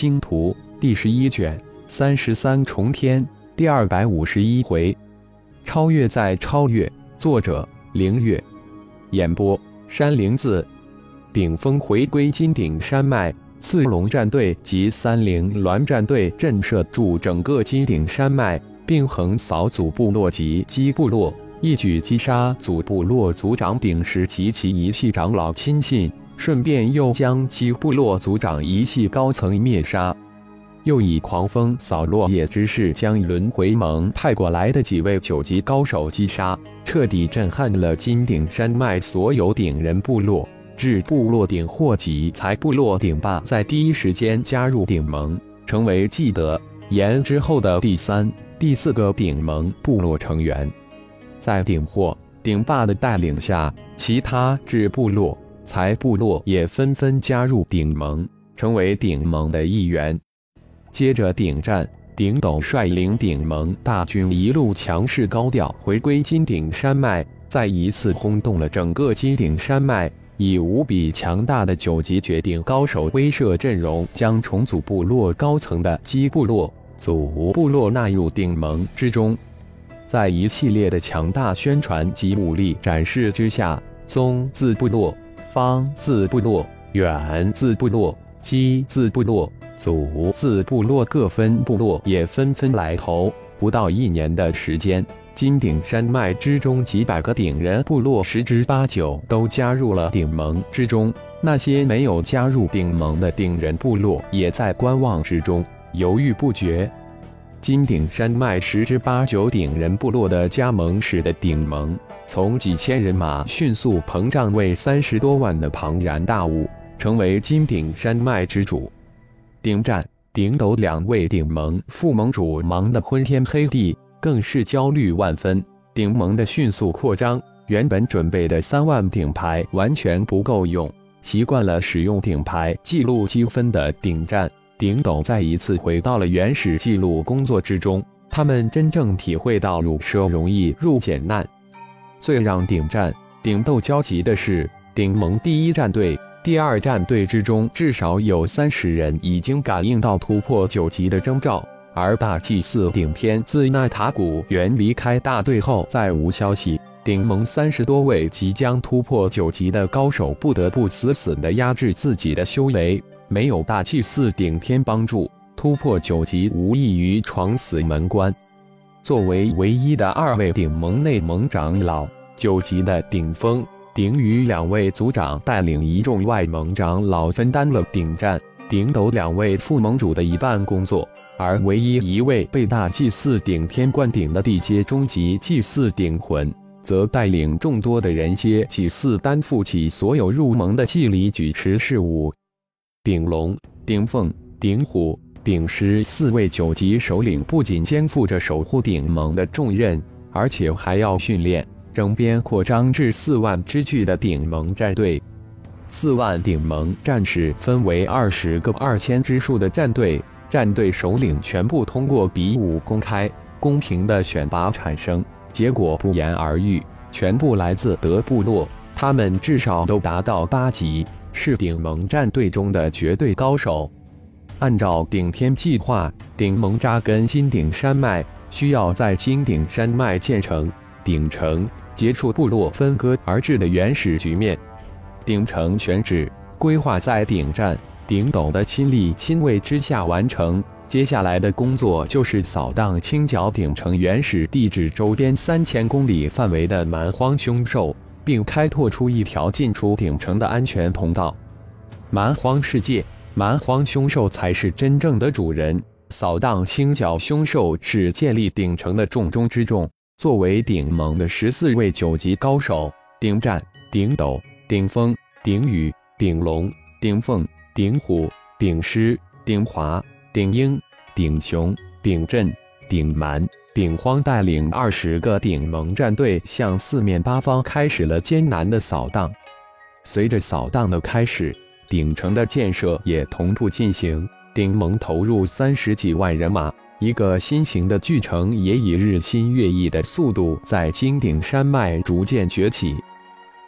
星图》第十一卷三十三重天第二百五十一回，超越在超越。作者：凌月。演播：山灵子。顶峰回归金顶山脉，刺龙战队及三灵鸾战队震慑住整个金顶山脉，并横扫祖部落及基部落，一举击杀祖部落族长顶石及其一系长老亲信。顺便又将其部落族长一系高层灭杀，又以狂风扫落叶之势将轮回盟派过来的几位九级高手击杀，彻底震撼了金顶山脉所有顶人部落。至部落顶或及才部落顶霸在第一时间加入顶盟，成为继德言之后的第三、第四个顶盟部落成员。在顶或顶霸的带领下，其他至部落。才部落也纷纷加入顶盟，成为顶盟的一员。接着顶战，顶斗率领顶盟大军一路强势高调回归金顶山脉，再一次轰动了整个金顶山脉，以无比强大的九级绝顶高手威慑阵容，将重组部落高层的基部落、祖部落纳入顶盟之中。在一系列的强大宣传及武力展示之下，宗字部落。方字部落、远字部落、基字部落、祖字部落各分部落也纷纷来投。不到一年的时间，金顶山脉之中几百个顶人部落十之八九都加入了顶盟之中。那些没有加入顶盟的顶人部落也在观望之中，犹豫不决。金顶山脉十之八九顶人部落的加盟使得顶盟从几千人马迅速膨胀为三十多万的庞然大物，成为金顶山脉之主。顶战、顶斗两位顶盟副盟主忙得昏天黑地，更是焦虑万分。顶盟的迅速扩张，原本准备的三万顶牌完全不够用。习惯了使用顶牌记录积分的顶战。顶斗再一次回到了原始记录工作之中，他们真正体会到入奢容易入俭难。最让顶战、顶斗焦急的是，顶盟第一战队、第二战队之中至少有三十人已经感应到突破九级的征兆，而大祭司顶天自那塔古原离开大队后再无消息。顶盟三十多位即将突破九级的高手不得不死死地压制自己的修为。没有大祭司顶天帮助，突破九级无异于闯死门关。作为唯一的二位顶盟内盟长老，九级的顶峰、顶宇两位族长带领一众外盟长老分担了顶战、顶斗两位副盟主的一半工作，而唯一一位被大祭司顶天灌顶的地阶中级祭司顶魂，则带领众多的人蝎祭司担负起所有入盟的祭礼举持事务。顶龙、顶凤、顶虎、顶狮四位九级首领不仅肩负着守护顶盟的重任，而且还要训练、整编扩张至四万之巨的顶盟战队。四万顶盟战士分为二十个二千之数的战队，战队首领全部通过比武公开、公平的选拔产生，结果不言而喻，全部来自德部落，他们至少都达到八级。是顶盟战队中的绝对高手。按照顶天计划，顶盟扎根金顶山脉，需要在金顶山脉建成顶城，结束部落分割而至的原始局面。顶城选址规划在顶战、顶斗的亲力亲为之下完成。接下来的工作就是扫荡清剿鼎城原始地址周边三千公里范围的蛮荒凶兽。并开拓出一条进出鼎城的安全通道。蛮荒世界，蛮荒凶兽才是真正的主人。扫荡清剿凶兽是建立鼎城的重中之重。作为鼎盟的十四位九级高手，鼎战、鼎斗、鼎峰、鼎羽、鼎龙、鼎凤、鼎虎、鼎狮、鼎华、鼎鹰、顶雄、顶震、顶蛮。顶荒带领二十个顶盟战队向四面八方开始了艰难的扫荡。随着扫荡的开始，顶城的建设也同步进行。顶盟投入三十几万人马，一个新型的巨城也以日新月异的速度在金顶山脉逐渐崛起。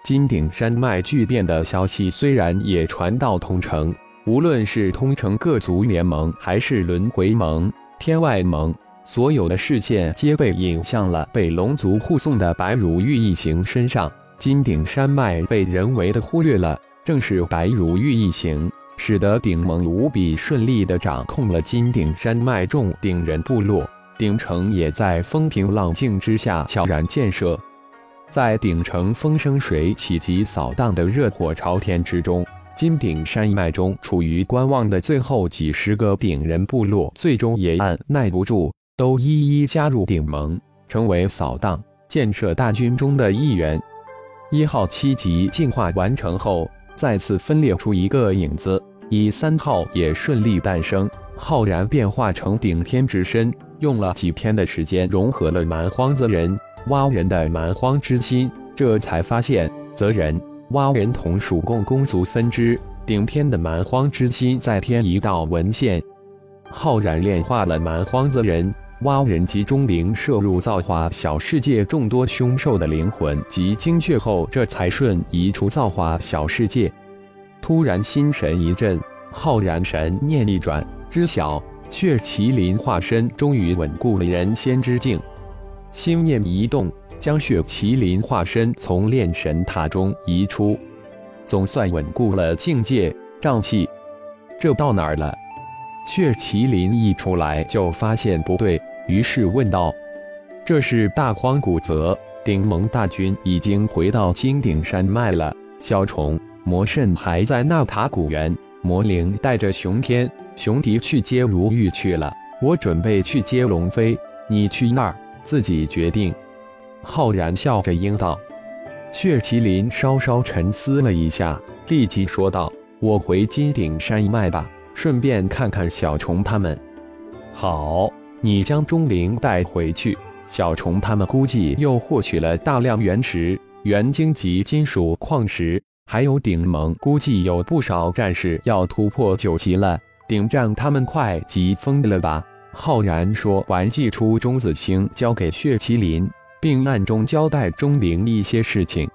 金顶山脉巨变的消息虽然也传到通城，无论是通城各族联盟，还是轮回盟、天外盟，所有的视线皆被引向了被龙族护送的白如玉一行身上。金顶山脉被人为的忽略了，正是白如玉一行，使得顶盟无比顺利地掌控了金顶山脉众顶人部落。顶城也在风平浪静之下悄然建设。在顶城风生水起及扫荡的热火朝天之中，金顶山脉中处于观望的最后几十个顶人部落，最终也按耐不住，都一一加入顶盟，成为扫荡建设大军中的一员。一号七级进化完成后，再次分裂出一个影子，以三号也顺利诞生。浩然变化成顶天之身，用了几天的时间融合了蛮荒泽人。蛙人的蛮荒之心，这才发现泽人、蛙人同属共工族分支。顶天的蛮荒之心再添一道文献，浩然炼化了蛮荒泽人、蛙人及中灵摄入造化小世界众多凶兽的灵魂及精血后，这才瞬移出造化小世界。突然心神一震，浩然神念一转，知晓血麒麟化身终于稳固了人仙之境。心念一动，将血麒麟化身从炼神塔中移出，总算稳固了境界瘴气。这到哪儿了？血麒麟一出来就发现不对，于是问道：“这是大荒古泽，顶盟大军已经回到金顶山脉了。小虫魔圣还在纳塔古原，魔灵带着熊天、熊迪去接如玉去了。我准备去接龙飞，你去那儿。”自己决定。浩然笑着应道。血麒麟稍稍沉思了一下，立即说道：“我回金顶山一脉吧，顺便看看小虫他们。”好，你将钟灵带回去。小虫他们估计又获取了大量原石、元晶及金属矿石，还有顶盟估计有不少战士要突破九级了。顶战他们快急疯了吧？浩然说完，祭出钟子清，交给血麒麟，并暗中交代钟灵一些事情。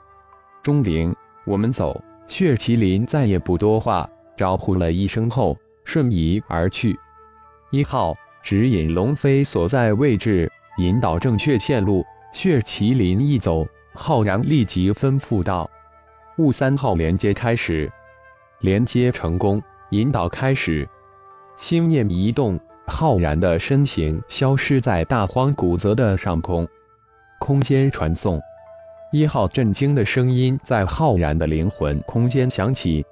钟灵，我们走。血麒麟再也不多话，招呼了一声后，瞬移而去。一号指引龙飞所在位置，引导正确线路。血麒麟一走，浩然立即吩咐道：“雾三号连接开始。”连接成功，引导开始。心念一动。浩然的身形消失在大荒古泽的上空，空间传送。一号震惊的声音在浩然的灵魂空间响起：“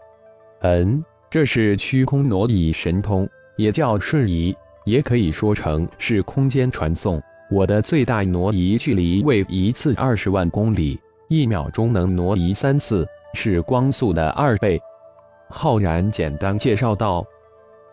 嗯，这是虚空挪移神通，也叫瞬移，也可以说成是空间传送。我的最大挪移距离为一次二十万公里，一秒钟能挪移三次，是光速的二倍。”浩然简单介绍道。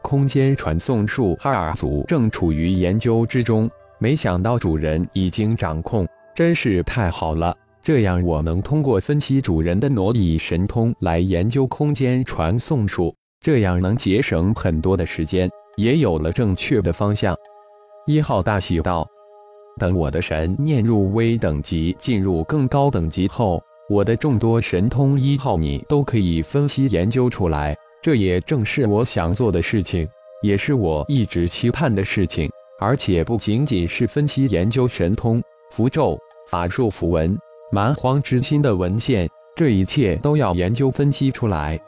空间传送术，哈尔族正处于研究之中。没想到主人已经掌控，真是太好了！这样我能通过分析主人的挪移神通来研究空间传送术，这样能节省很多的时间，也有了正确的方向。一号大喜道：“等我的神念入微等级，进入更高等级后，我的众多神通一号你都可以分析研究出来。”这也正是我想做的事情，也是我一直期盼的事情。而且不仅仅是分析研究神通、符咒、法术、符文、蛮荒之心的文献，这一切都要研究分析出来。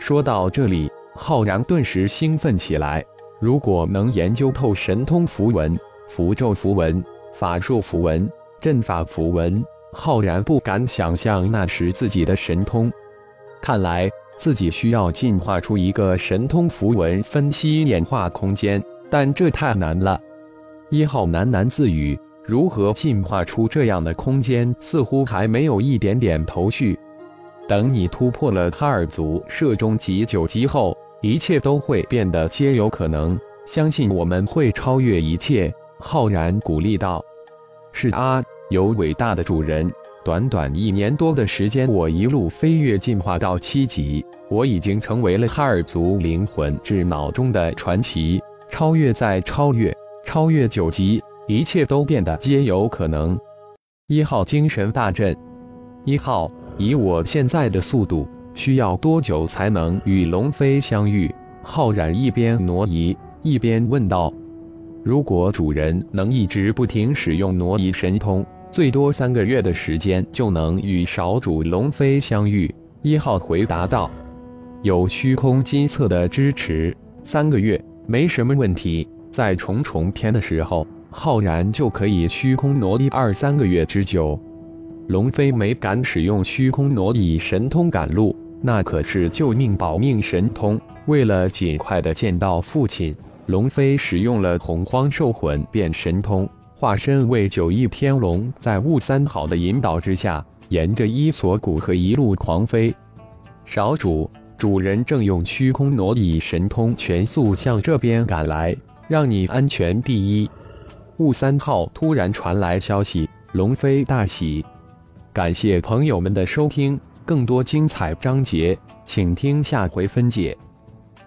说到这里，浩然顿时兴奋起来。如果能研究透神通符文、符咒符文、法术符文、阵法符文，浩然不敢想象那时自己的神通。看来。自己需要进化出一个神通符文分析演化空间，但这太难了。一号喃喃自语：“如何进化出这样的空间，似乎还没有一点点头绪。等你突破了哈尔族射中级九级后，一切都会变得皆有可能。相信我们会超越一切。”浩然鼓励道：“是啊，有伟大的主人。”短短一年多的时间，我一路飞跃进化到七级，我已经成为了哈尔族灵魂智脑中的传奇。超越再超越，超越九级，一切都变得皆有可能。一号精神大振。一号，以我现在的速度，需要多久才能与龙飞相遇？浩然一边挪移一边问道：“如果主人能一直不停使用挪移神通，最多三个月的时间就能与少主龙飞相遇。”一号回答道：“有虚空金册的支持，三个月没什么问题。在重重天的时候，浩然就可以虚空挪移二三个月之久。”龙飞没敢使用虚空挪移神通赶路，那可是救命保命神通。为了尽快的见到父亲，龙飞使用了洪荒兽魂变神通，化身为九翼天龙，在雾三好的引导之下，沿着伊索古河一路狂飞。少主，主人正用虚空挪移神通全速向这边赶来，让你安全第一。雾三号突然传来消息，龙飞大喜。感谢朋友们的收听，更多精彩章节，请听下回分解。